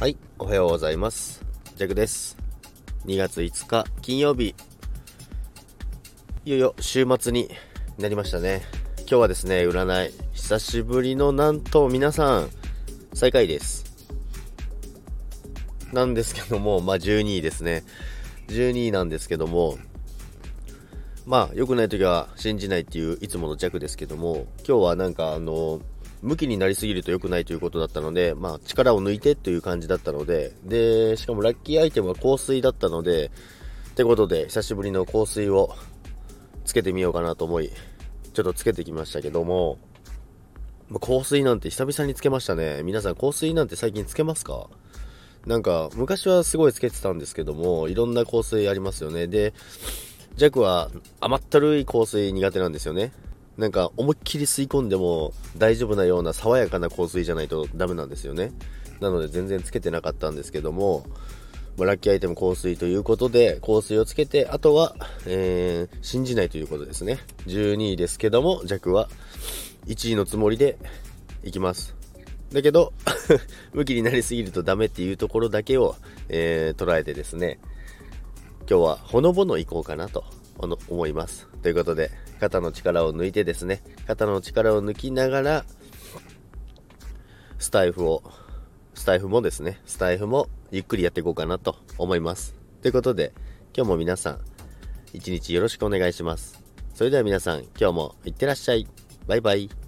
はい、おはようございます。ジャクです。2月5日金曜日。いよいよ週末になりましたね。今日はですね、占い、久しぶりのなんと皆さん、最下位です。なんですけども、まあ12位ですね。12位なんですけども、まあ良くない時は信じないっていういつもの弱ですけども、今日はなんかあの、向きになりすぎると良くないということだったので、まあ力を抜いてという感じだったので、で、しかもラッキーアイテムは香水だったので、ってことで久しぶりの香水をつけてみようかなと思い、ちょっとつけてきましたけども、香水なんて久々につけましたね。皆さん香水なんて最近つけますか？なんか昔はすごいつけてたんですけども、いろんな香水ありますよね。で、ジャックは甘ったるい香水苦手なんですよね。なんか思いっきり吸い込んでも大丈夫なような爽やかな香水じゃないとダメなんですよね。なので全然つけてなかったんですけども、まあラッキーアイテム香水ということで香水をつけて、あとは、えー、信じないということですね。12位ですけども、ジャックは1位のつもりでいきます。だけど、向きになりすぎるとダメっていうところだけを、えー捉えてですね、今日はほのぼのいこうかなと思います。ということで、肩の力を抜いてですね、肩の力を抜きながら、スタイフを、スタイフもですね、スタイフもゆっくりやっていこうかなと思います。ということで、今日も皆さん、一日よろしくお願いします。それでは皆さん、今日もいってらっしゃい。バイバイ。